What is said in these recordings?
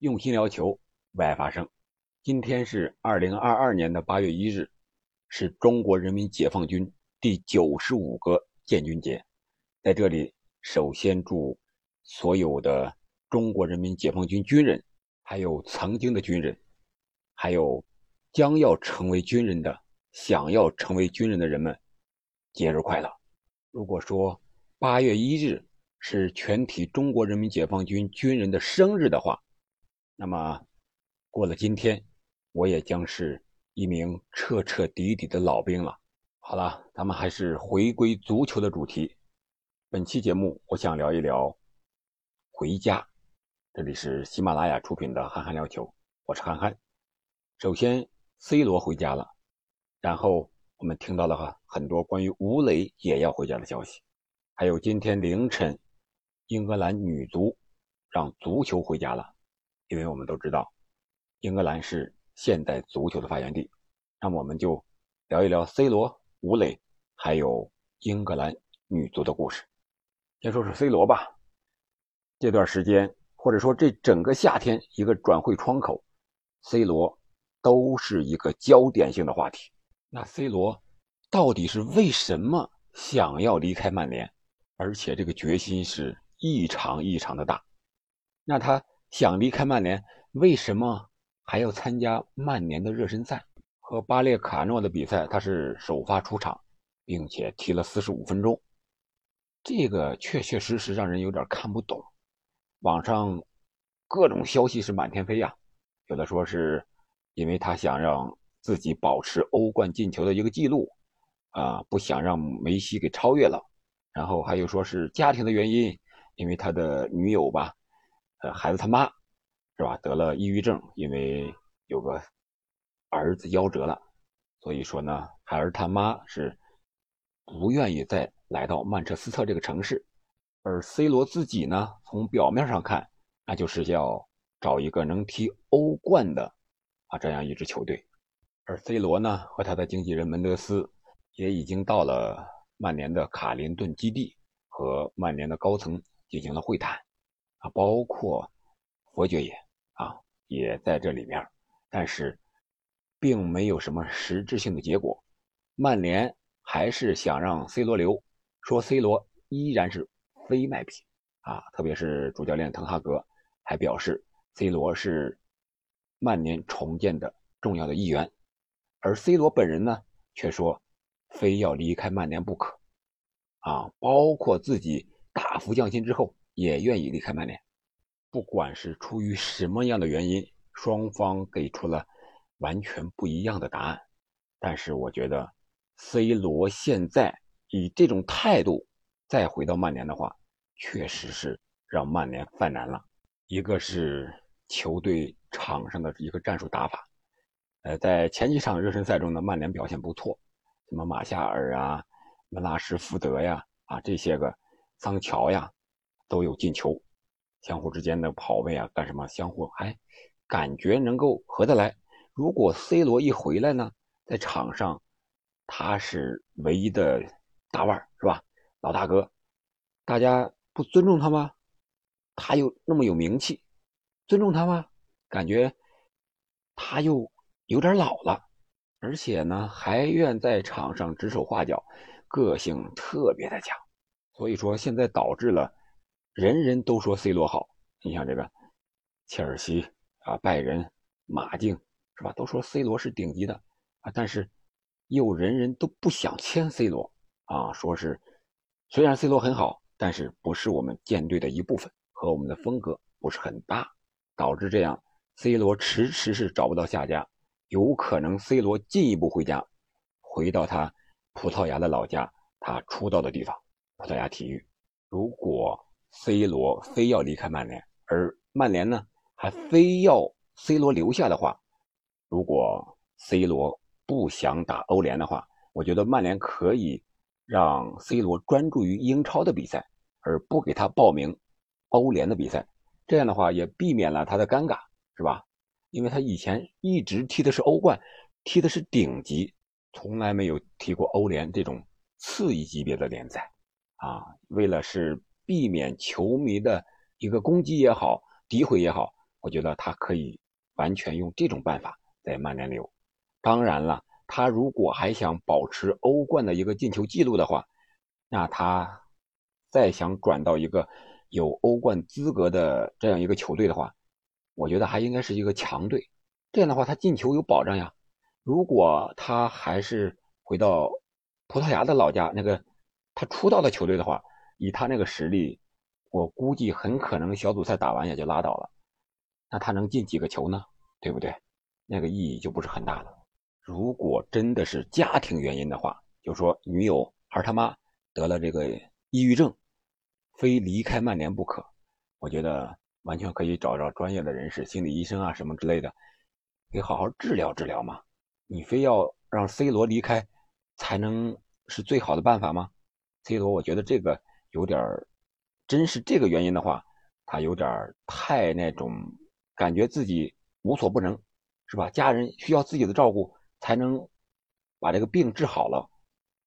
用心聊球，为爱发声。今天是二零二二年的八月一日，是中国人民解放军第九十五个建军节。在这里，首先祝所有的中国人民解放军军人，还有曾经的军人，还有将要成为军人的、想要成为军人的人们，节日快乐。如果说八月一日是全体中国人民解放军军人的生日的话，那么，过了今天，我也将是一名彻彻底底的老兵了。好了，咱们还是回归足球的主题。本期节目，我想聊一聊回家。这里是喜马拉雅出品的《憨憨聊球》，我是憨憨。首先，C 罗回家了，然后我们听到了很多关于吴磊也要回家的消息，还有今天凌晨，英格兰女足让足球回家了。因为我们都知道，英格兰是现代足球的发源地，那么我们就聊一聊 C 罗、吴磊，还有英格兰女足的故事。先说说 C 罗吧。这段时间，或者说这整个夏天，一个转会窗口，C 罗都是一个焦点性的话题。那 C 罗到底是为什么想要离开曼联？而且这个决心是异常异常的大。那他？想离开曼联，为什么还要参加曼联的热身赛和巴列卡诺的比赛？他是首发出场，并且踢了四十五分钟，这个确确实实让人有点看不懂。网上各种消息是满天飞呀，有的说是因为他想让自己保持欧冠进球的一个记录，啊，不想让梅西给超越了。然后还有说是家庭的原因，因为他的女友吧。呃，孩子他妈是吧？得了抑郁症，因为有个儿子夭折了，所以说呢，孩儿他妈是不愿意再来到曼彻斯特这个城市。而 C 罗自己呢，从表面上看，那就是要找一个能踢欧冠的啊这样一支球队。而 C 罗呢，和他的经纪人门德斯也已经到了曼联的卡林顿基地，和曼联的高层进行了会谈。啊，包括佛爵爷啊，也在这里面，但是并没有什么实质性的结果。曼联还是想让 C 罗留，说 C 罗依然是非卖品啊。特别是主教练滕哈格还表示，C 罗是曼联重建的重要的一员，而 C 罗本人呢，却说非要离开曼联不可啊。包括自己大幅降薪之后。也愿意离开曼联，不管是出于什么样的原因，双方给出了完全不一样的答案。但是我觉得，C 罗现在以这种态度再回到曼联的话，确实是让曼联犯难了。一个是球队场上的一个战术打法，呃，在前几场热身赛中呢，曼联表现不错，什么马夏尔啊、门拉什福德呀、啊这些个桑乔呀。都有进球，相互之间的跑位啊，干什么？相互还感觉能够合得来。如果 C 罗一回来呢，在场上他是唯一的大腕是吧？老大哥，大家不尊重他吗？他又那么有名气，尊重他吗？感觉他又有点老了，而且呢，还愿在场上指手画脚，个性特别的强。所以说，现在导致了。人人都说 C 罗好，你像这个切尔西啊、拜仁、马竞是吧？都说 C 罗是顶级的啊，但是又人人都不想签 C 罗啊，说是虽然 C 罗很好，但是不是我们舰队的一部分，和我们的风格不是很搭，导致这样 C 罗迟迟是找不到下家，有可能 C 罗进一步回家，回到他葡萄牙的老家，他出道的地方——葡萄牙体育。如果 C 罗非要离开曼联，而曼联呢还非要 C 罗留下的话，如果 C 罗不想打欧联的话，我觉得曼联可以让 C 罗专注于英超的比赛，而不给他报名欧联的比赛。这样的话也避免了他的尴尬，是吧？因为他以前一直踢的是欧冠，踢的是顶级，从来没有踢过欧联这种次一级别的联赛啊。为了是。避免球迷的一个攻击也好，诋毁也好，我觉得他可以完全用这种办法在曼联留。当然了，他如果还想保持欧冠的一个进球记录的话，那他再想转到一个有欧冠资格的这样一个球队的话，我觉得还应该是一个强队。这样的话，他进球有保障呀。如果他还是回到葡萄牙的老家那个他出道的球队的话，以他那个实力，我估计很可能小组赛打完也就拉倒了。那他能进几个球呢？对不对？那个意义就不是很大了。如果真的是家庭原因的话，就说女友还是他妈得了这个抑郁症，非离开曼联不可，我觉得完全可以找找专业的人士，心理医生啊什么之类的，给好好治疗治疗嘛。你非要让 C 罗离开才能是最好的办法吗？C 罗，我觉得这个有点真是这个原因的话，他有点太那种感觉自己无所不能，是吧？家人需要自己的照顾。才能把这个病治好了，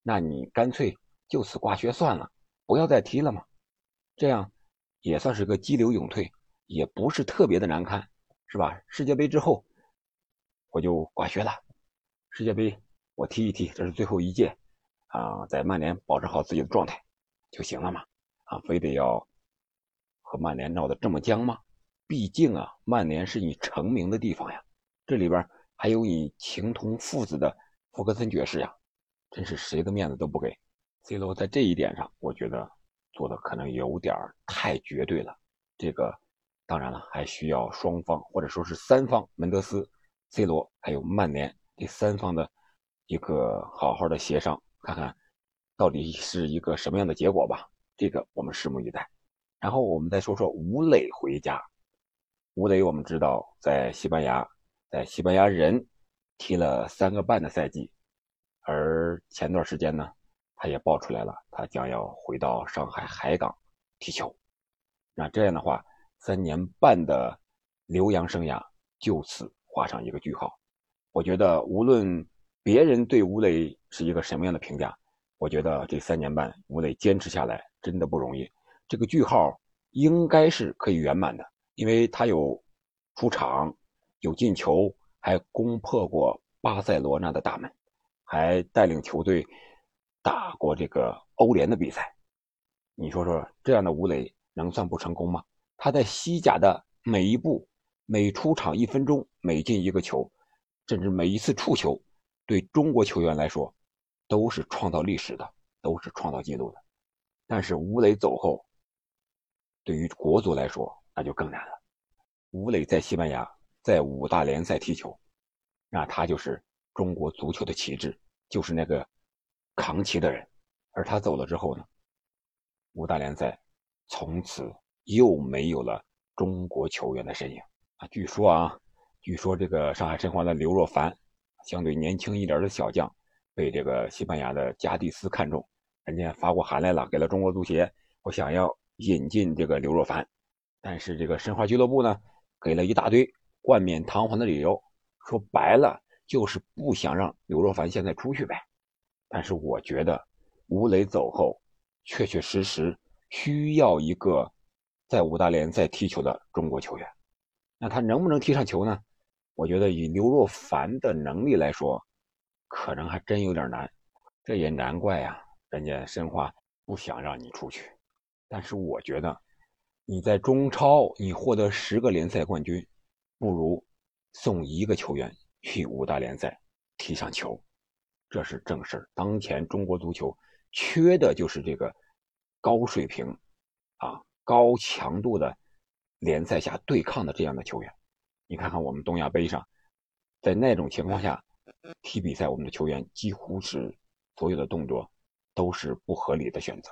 那你干脆就此挂靴算了，不要再踢了嘛。这样也算是个激流勇退，也不是特别的难堪，是吧？世界杯之后我就挂靴了，世界杯我踢一踢，这是最后一届啊，在曼联保持好自己的状态就行了嘛。啊，非得要和曼联闹得这么僵吗？毕竟啊，曼联是你成名的地方呀，这里边。还有你情同父子的福格森爵士呀，真是谁的面子都不给。C 罗在这一点上，我觉得做的可能有点太绝对了。这个当然了，还需要双方或者说是三方，门德斯、C 罗还有曼联这三方的一个好好的协商，看看到底是一个什么样的结果吧。这个我们拭目以待。然后我们再说说吴磊回家。吴磊，我们知道在西班牙。在西班牙人踢了三个半的赛季，而前段时间呢，他也爆出来了，他将要回到上海海港踢球。那这样的话，三年半的留洋生涯就此画上一个句号。我觉得，无论别人对吴磊是一个什么样的评价，我觉得这三年半吴磊坚持下来真的不容易。这个句号应该是可以圆满的，因为他有出场。有进球，还攻破过巴塞罗那的大门，还带领球队打过这个欧联的比赛。你说说，这样的吴磊能算不成功吗？他在西甲的每一步、每出场一分钟、每进一个球，甚至每一次触球，对中国球员来说都是创造历史的，都是创造记录的。但是吴磊走后，对于国足来说那就更难了。吴磊在西班牙。在五大联赛踢球，那他就是中国足球的旗帜，就是那个扛旗的人。而他走了之后呢，五大联赛从此又没有了中国球员的身影啊！据说啊，据说这个上海申花的刘若凡，相对年轻一点的小将，被这个西班牙的加蒂斯看中，人家发过函来了，给了中国足协，我想要引进这个刘若凡，但是这个申花俱乐部呢，给了一大堆。冠冕堂皇的理由，说白了就是不想让刘若凡现在出去呗。但是我觉得吴磊走后，确确实实需要一个在五大联赛踢球的中国球员。那他能不能踢上球呢？我觉得以刘若凡的能力来说，可能还真有点难。这也难怪呀，人家申花不想让你出去。但是我觉得你在中超，你获得十个联赛冠军。不如送一个球员去五大联赛踢上球，这是正事儿。当前中国足球缺的就是这个高水平、啊高强度的联赛下对抗的这样的球员。你看看我们东亚杯上，在那种情况下踢比赛，我们的球员几乎是所有的动作都是不合理的选择，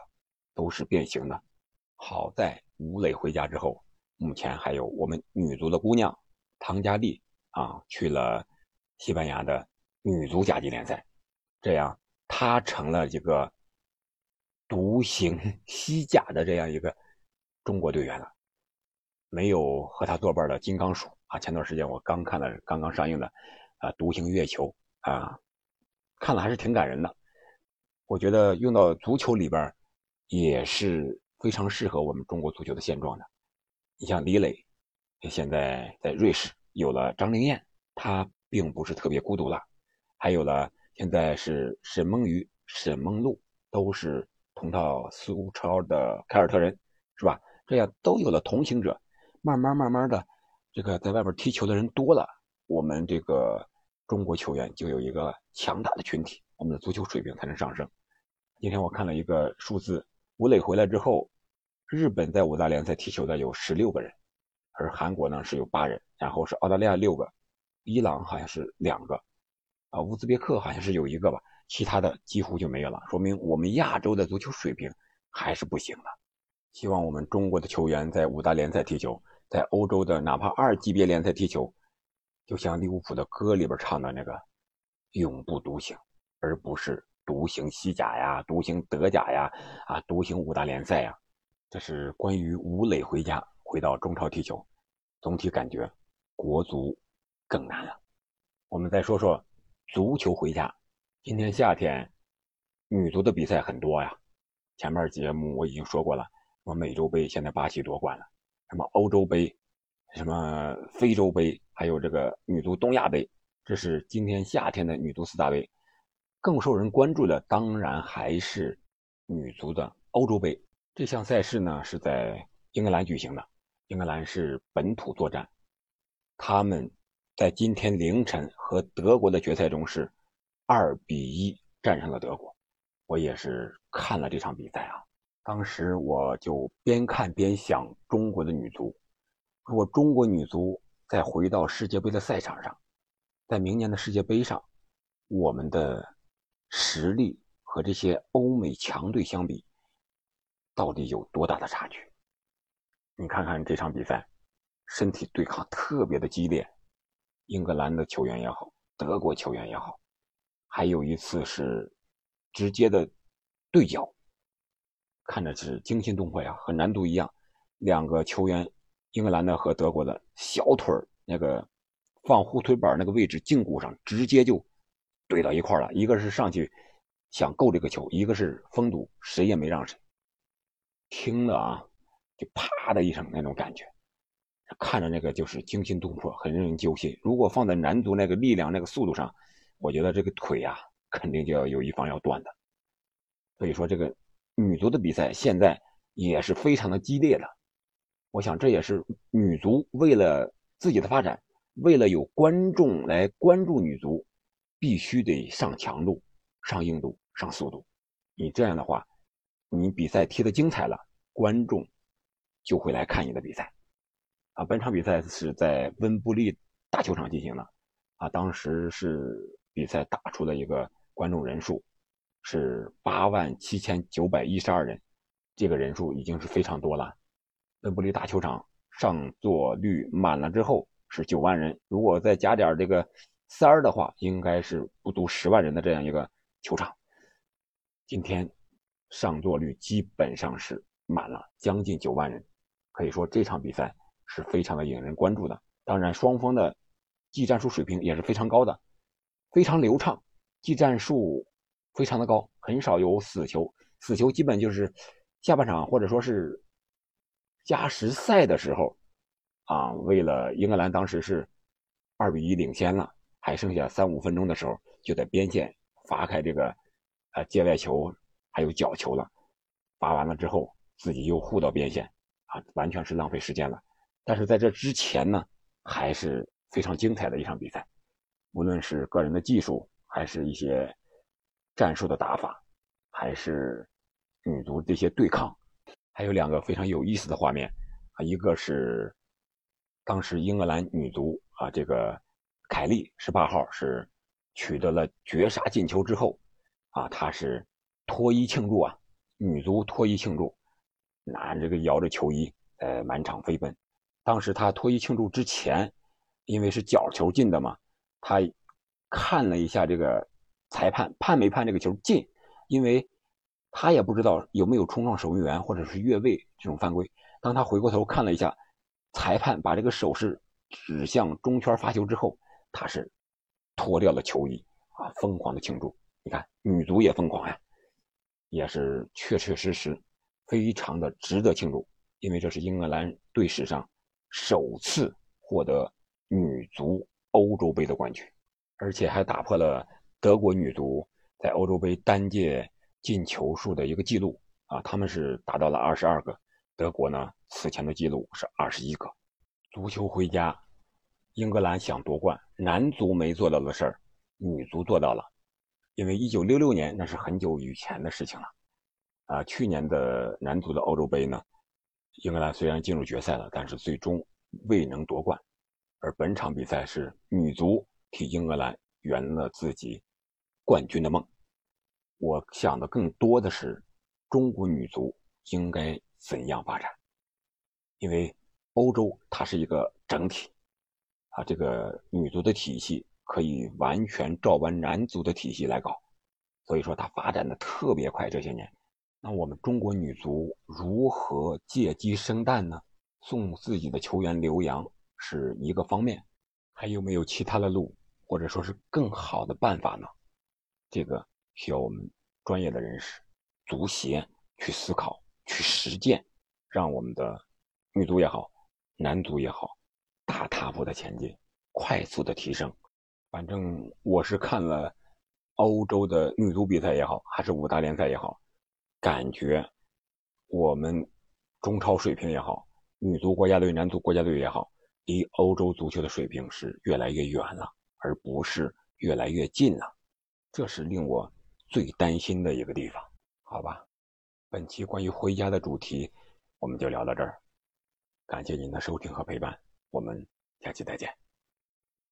都是变形的。好在吴磊回家之后，目前还有我们女足的姑娘。唐佳丽啊，去了西班牙的女足甲级联赛，这样她成了这个独行 西甲的这样一个中国队员了。没有和她作伴的金刚鼠啊，前段时间我刚看了刚刚上映的啊《独行月球》啊，看了还是挺感人的。我觉得用到足球里边也是非常适合我们中国足球的现状的。你像李磊。现在在瑞士有了张灵艳，她并不是特别孤独了，还有了现在是沈梦雨、沈梦露都是同到苏超的凯尔特人，是吧？这样都有了同行者，慢慢慢慢的，这个在外边踢球的人多了，我们这个中国球员就有一个强大的群体，我们的足球水平才能上升。今天我看了一个数字，吴磊回来之后。日本在五大联赛踢球的有十六个人，而韩国呢是有八人，然后是澳大利亚六个，伊朗好像是两个，啊，乌兹别克好像是有一个吧，其他的几乎就没有了，说明我们亚洲的足球水平还是不行的。希望我们中国的球员在五大联赛踢球，在欧洲的哪怕二级别联赛踢球，就像利物浦的歌里边唱的那个“永不独行”，而不是独行西甲呀、独行德甲呀、啊独行五大联赛呀。这是关于吴磊回家回到中超踢球，总体感觉国足更难了。我们再说说足球回家。今天夏天女足的比赛很多呀，前面节目我已经说过了，什么美洲杯现在巴西夺冠了，什么欧洲杯，什么非洲杯，还有这个女足东亚杯，这是今天夏天的女足四大杯。更受人关注的当然还是女足的欧洲杯。这项赛事呢是在英格兰举行的，英格兰是本土作战，他们在今天凌晨和德国的决赛中是二比一战胜了德国。我也是看了这场比赛啊，当时我就边看边想，中国的女足，如果中国女足再回到世界杯的赛场上，在明年的世界杯上，我们的实力和这些欧美强队相比。到底有多大的差距？你看看这场比赛，身体对抗特别的激烈，英格兰的球员也好，德国球员也好，还有一次是直接的对角，看着是惊心动魄呀，和难度一样。两个球员，英格兰的和德国的小腿儿那个放护腿板那个位置胫骨上直接就怼到一块了，一个是上去想够这个球，一个是封堵，谁也没让谁。听了啊，就啪的一声那种感觉，看着那个就是惊心动魄，很令人揪心。如果放在男足那个力量、那个速度上，我觉得这个腿啊，肯定就要有一方要断的。所以说，这个女足的比赛现在也是非常的激烈的。我想这也是女足为了自己的发展，为了有观众来关注女足，必须得上强度、上硬度、上速度。你这样的话。你比赛踢得精彩了，观众就会来看你的比赛，啊，本场比赛是在温布利大球场进行的，啊，当时是比赛打出了一个观众人数是八万七千九百一十二人，这个人数已经是非常多了。温布利大球场上座率满了之后是九万人，如果再加点这个三儿的话，应该是不足十万人的这样一个球场。今天。上座率基本上是满了，将近九万人，可以说这场比赛是非常的引人关注的。当然，双方的技战术水平也是非常高的，非常流畅，技战术非常的高，很少有死球。死球基本就是下半场或者说是加时赛的时候，啊，为了英格兰当时是二比一领先了，还剩下三五分钟的时候，就在边线罚开这个呃界外球。还有角球了，罚完了之后自己又护到边线，啊，完全是浪费时间了。但是在这之前呢，还是非常精彩的一场比赛，无论是个人的技术，还是一些战术的打法，还是女足这些对抗，还有两个非常有意思的画面啊，一个是当时英格兰女足啊，这个凯利十八号是取得了绝杀进球之后，啊，她是。脱衣庆祝啊！女足脱衣庆祝，拿这个摇着球衣，呃，满场飞奔。当时他脱衣庆祝之前，因为是角球进的嘛，他看了一下这个裁判判没判这个球进，因为他也不知道有没有冲撞守门员或者是越位这种犯规。当他回过头看了一下，裁判把这个手势指向中圈发球之后，他是脱掉了球衣啊，疯狂的庆祝。你看，女足也疯狂呀。也是确确实实非常的值得庆祝，因为这是英格兰队史上首次获得女足欧洲杯的冠军，而且还打破了德国女足在欧洲杯单届进球数的一个记录啊！他们是达到了二十二个，德国呢此前的记录是二十一个。足球回家，英格兰想夺冠，男足没做到的事儿，女足做到了。因为一九六六年那是很久以前的事情了，啊，去年的男足的欧洲杯呢？英格兰虽然进入决赛了，但是最终未能夺冠。而本场比赛是女足替英格兰圆了自己冠军的梦。我想的更多的是中国女足应该怎样发展，因为欧洲它是一个整体，啊，这个女足的体系可以完全照搬男足的体系来搞，所以说它发展的特别快这些年。那我们中国女足如何借鸡生蛋呢？送自己的球员留洋是一个方面，还有没有其他的路，或者说是更好的办法呢？这个需要我们专业的人士、足协去思考、去实践，让我们的女足也好、男足也好，大踏步的前进，快速的提升。反正我是看了欧洲的女足比赛也好，还是五大联赛也好。感觉我们中超水平也好，女足国家队、男足国家队也好，离欧洲足球的水平是越来越远了，而不是越来越近了。这是令我最担心的一个地方。好吧，本期关于回家的主题，我们就聊到这儿。感谢您的收听和陪伴，我们下期再见。